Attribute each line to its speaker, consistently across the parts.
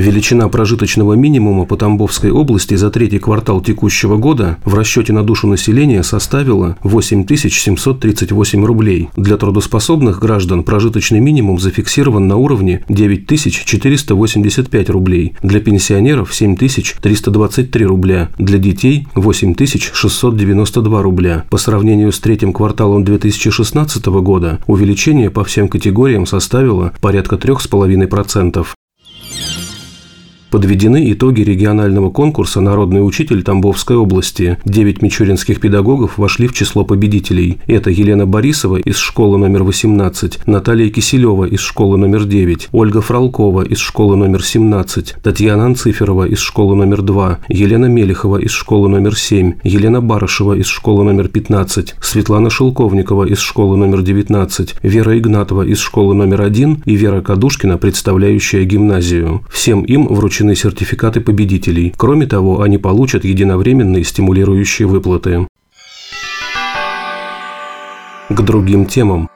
Speaker 1: Величина прожиточного минимума по Тамбовской области за третий квартал текущего года в расчете на душу населения составила 8738 рублей. Для трудоспособных граждан прожиточный минимум зафиксирован на уровне 9485 рублей, для пенсионеров 7323 рубля, для детей 8692 рубля. По сравнению с третьим кварталом 2016 года увеличение по всем категориям составило порядка 3,5%. Подведены итоги регионального конкурса «Народный учитель Тамбовской области». Девять мичуринских педагогов вошли в число победителей. Это Елена Борисова из школы номер 18, Наталья Киселева из школы номер 9, Ольга Фролкова из школы номер 17, Татьяна Анциферова из школы номер 2, Елена Мелехова из школы номер 7, Елена Барышева из школы номер 15, Светлана Шелковникова из школы номер 19, Вера Игнатова из школы номер 1 и Вера Кадушкина, представляющая гимназию. Всем им вручили вручены сертификаты победителей. Кроме того, они получат единовременные стимулирующие выплаты. К другим темам.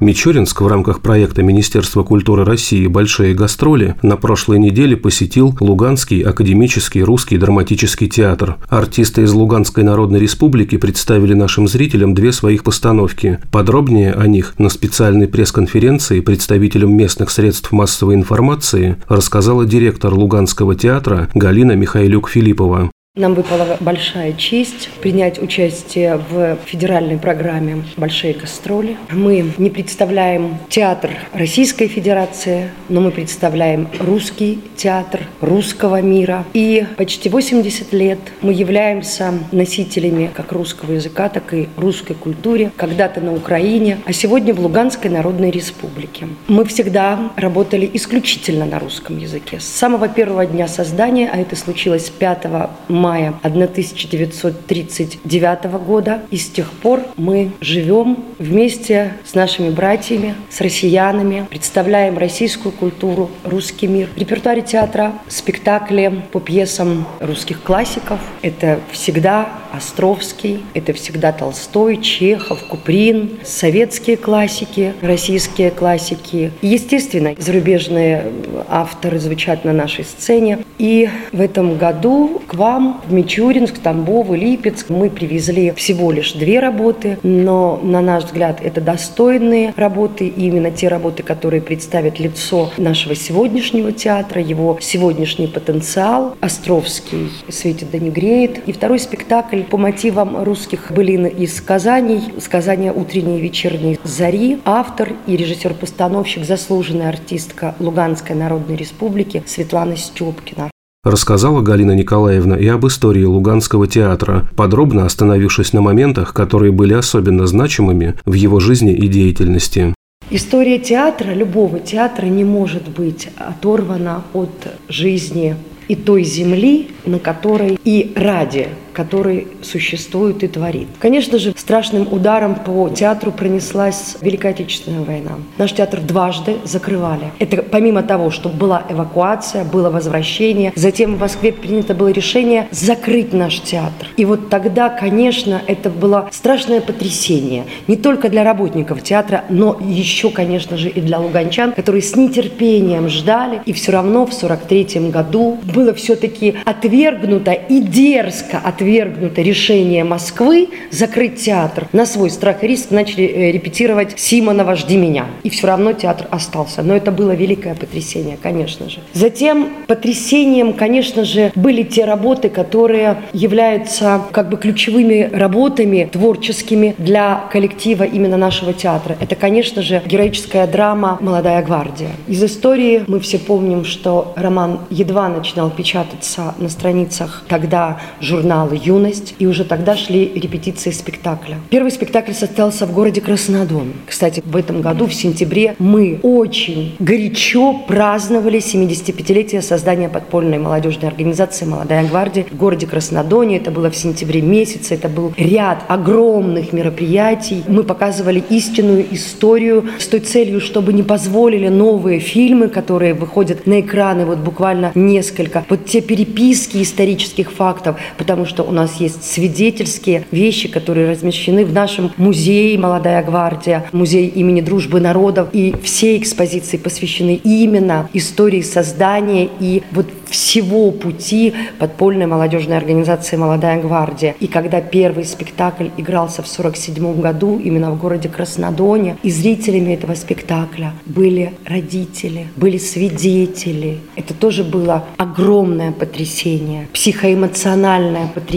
Speaker 1: Мичуринск в рамках проекта Министерства культуры России «Большие гастроли» на прошлой неделе посетил Луганский академический русский драматический театр. Артисты из Луганской Народной Республики представили нашим зрителям две своих постановки. Подробнее о них на специальной пресс-конференции представителям местных средств массовой информации рассказала директор Луганского театра Галина Михайлюк-Филиппова.
Speaker 2: Нам выпала большая честь принять участие в федеральной программе «Большие гастроли». Мы не представляем театр Российской Федерации, но мы представляем русский театр русского мира. И почти 80 лет мы являемся носителями как русского языка, так и русской культуры. Когда-то на Украине, а сегодня в Луганской Народной Республике. Мы всегда работали исключительно на русском языке. С самого первого дня создания, а это случилось 5 мая 1939 года. И с тех пор мы живем вместе с нашими братьями, с россиянами, представляем российскую культуру, русский мир. В репертуаре театра спектакли по пьесам русских классиков. Это всегда Островский, это всегда Толстой, Чехов, Куприн, советские классики, российские классики. естественно, зарубежные авторы звучат на нашей сцене. И в этом году к вам в Мичуринск, Тамбов Липецк мы привезли всего лишь две работы, но, на наш взгляд, это достойные работы, и именно те работы, которые представят лицо нашего сегодняшнего театра, его сегодняшний потенциал. Островский светит да не греет. И второй спектакль по мотивам русских былин и сказаний, сказания утренней и вечерней зари, автор и режиссер-постановщик, заслуженная артистка Луганской Народной Республики Светлана Степкина.
Speaker 1: Рассказала Галина Николаевна и об истории Луганского театра, подробно остановившись на моментах, которые были особенно значимыми в его жизни и деятельности.
Speaker 2: История театра, любого театра не может быть оторвана от жизни и той земли, на которой и ради который существует и творит. Конечно же, страшным ударом по театру пронеслась Великая Отечественная война. Наш театр дважды закрывали. Это помимо того, что была эвакуация, было возвращение, затем в Москве принято было решение закрыть наш театр. И вот тогда, конечно, это было страшное потрясение. Не только для работников театра, но еще, конечно же, и для луганчан, которые с нетерпением ждали. И все равно в 43 году было все-таки отвергнуто и дерзко отвергнуто отвергнуто решение Москвы закрыть театр. На свой страх и риск начали э, репетировать «Симонова, жди меня». И все равно театр остался. Но это было великое потрясение, конечно же. Затем потрясением, конечно же, были те работы, которые являются как бы ключевыми работами творческими для коллектива именно нашего театра. Это, конечно же, героическая драма «Молодая гвардия». Из истории мы все помним, что роман едва начинал печататься на страницах тогда журнала журнала «Юность», и уже тогда шли репетиции спектакля. Первый спектакль состоялся в городе Краснодон. Кстати, в этом году, в сентябре, мы очень горячо праздновали 75-летие создания подпольной молодежной организации «Молодая гвардия» в городе Краснодоне. Это было в сентябре месяце, это был ряд огромных мероприятий. Мы показывали истинную историю с той целью, чтобы не позволили новые фильмы, которые выходят на экраны, вот буквально несколько, вот те переписки исторических фактов, потому что что у нас есть свидетельские вещи, которые размещены в нашем музее «Молодая гвардия», музей имени дружбы народов, и все экспозиции посвящены именно истории создания и вот всего пути подпольной молодежной организации «Молодая гвардия». И когда первый спектакль игрался в 1947 году именно в городе Краснодоне, и зрителями этого спектакля были родители, были свидетели. Это тоже было огромное потрясение, психоэмоциональное потрясение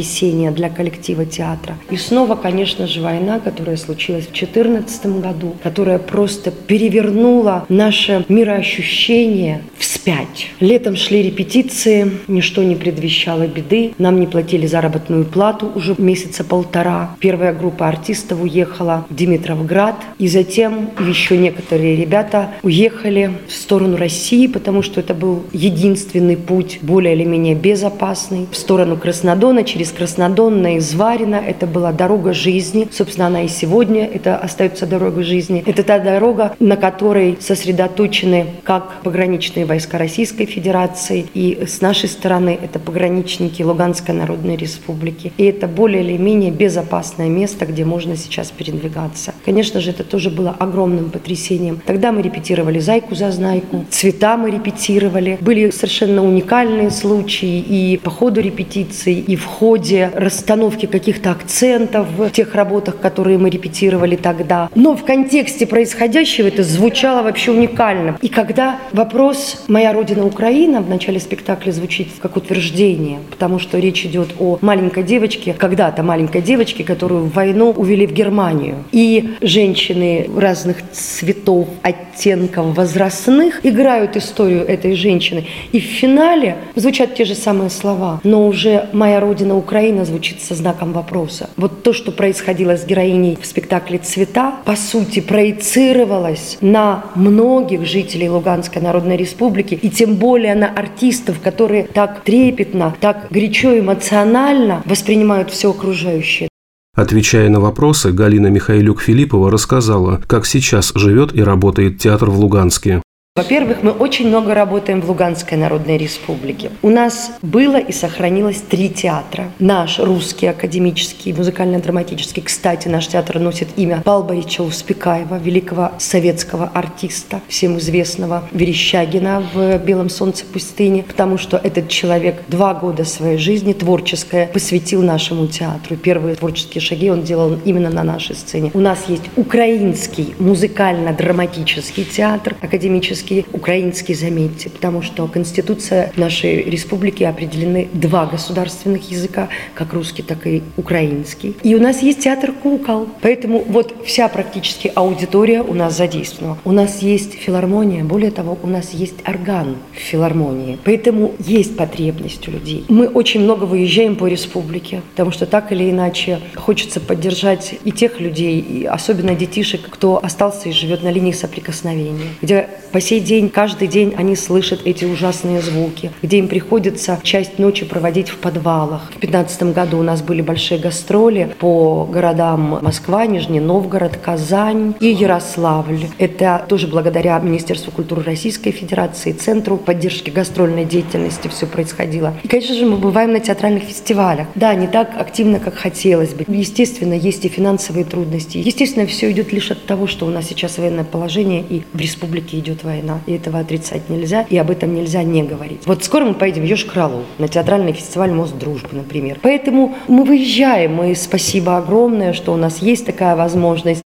Speaker 2: для коллектива театра. И снова, конечно же, война, которая случилась в 2014 году, которая просто перевернула наше мироощущение вспять. Летом шли репетиции, ничто не предвещало беды. Нам не платили заработную плату уже месяца полтора. Первая группа артистов уехала в Димитровград. И затем еще некоторые ребята уехали в сторону России, потому что это был единственный путь, более или менее безопасный, в сторону Краснодона, через Краснодон на Изварина. Это была дорога жизни. Собственно, она и сегодня это остается дорогой жизни. Это та дорога, на которой сосредоточены как пограничные войска Российской Федерации и с нашей стороны это пограничники Луганской Народной Республики. И это более или менее безопасное место, где можно сейчас передвигаться. Конечно же, это тоже было огромным потрясением. Тогда мы репетировали «Зайку за знайку», «Цвета» мы репетировали. Были совершенно уникальные случаи и по ходу репетиций, и в ходе расстановки каких-то акцентов в тех работах, которые мы репетировали тогда. Но в контексте происходящего это звучало вообще уникально. И когда вопрос «Моя родина Украина» в начале спектакля звучит как утверждение, потому что речь идет о маленькой девочке, когда-то маленькой девочке, которую в войну увели в Германию. И женщины разных цветов, оттенков, возрастных играют историю этой женщины. И в финале звучат те же самые слова, но уже «Моя родина Украина» звучит со знаком вопроса. Вот то, что происходило с героиней в спектакле «Цвета», по сути, проецировалось на многих жителей Луганской Народной Республики, и тем более на артистов, которые так трепетно, так горячо эмоционально воспринимают все окружающее.
Speaker 1: Отвечая на вопросы, Галина Михайлюк-Филиппова рассказала, как сейчас живет и работает театр в Луганске.
Speaker 2: Во-первых, мы очень много работаем в Луганской Народной Республике. У нас было и сохранилось три театра. Наш русский академический, музыкально-драматический. Кстати, наш театр носит имя Павла Борисовича Успекаева, великого советского артиста, всем известного Верещагина в «Белом солнце пустыни», потому что этот человек два года своей жизни творческое посвятил нашему театру. Первые творческие шаги он делал именно на нашей сцене. У нас есть украинский музыкально-драматический театр, академический русский, украинский, заметьте, потому что Конституция нашей республики определены два государственных языка, как русский, так и украинский. И у нас есть театр кукол, поэтому вот вся практически аудитория у нас задействована. У нас есть филармония, более того, у нас есть орган в филармонии, поэтому есть потребность у людей. Мы очень много выезжаем по республике, потому что так или иначе хочется поддержать и тех людей, и особенно детишек, кто остался и живет на линии соприкосновения, где по день, каждый день они слышат эти ужасные звуки, где им приходится часть ночи проводить в подвалах. В 2015 году у нас были большие гастроли по городам Москва, Нижний Новгород, Казань и Ярославль. Это тоже благодаря Министерству культуры Российской Федерации, Центру поддержки гастрольной деятельности все происходило. И, конечно же, мы бываем на театральных фестивалях. Да, не так активно, как хотелось бы. Естественно, есть и финансовые трудности. Естественно, все идет лишь от того, что у нас сейчас военное положение и в республике идет война война, и этого отрицать нельзя, и об этом нельзя не говорить. Вот скоро мы поедем в Ёж-Кралу на театральный фестиваль «Мост дружбы», например. Поэтому мы выезжаем, и спасибо огромное, что у нас есть такая возможность.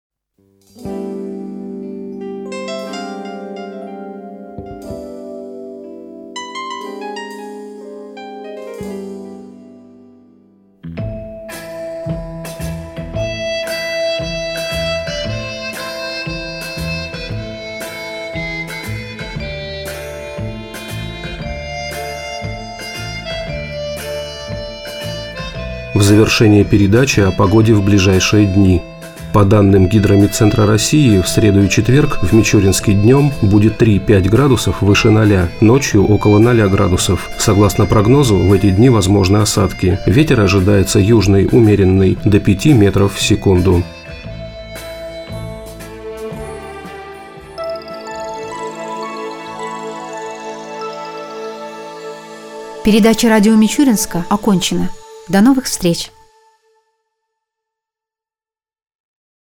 Speaker 1: В завершение передачи о погоде в ближайшие дни. По данным Гидромедцентра России, в среду и четверг в Мичуринске днем будет 3-5 градусов выше 0, ночью около 0 градусов. Согласно прогнозу, в эти дни возможны осадки. Ветер ожидается южный, умеренный, до 5 метров в секунду.
Speaker 3: Передача радио Мичуринска окончена. До новых встреч!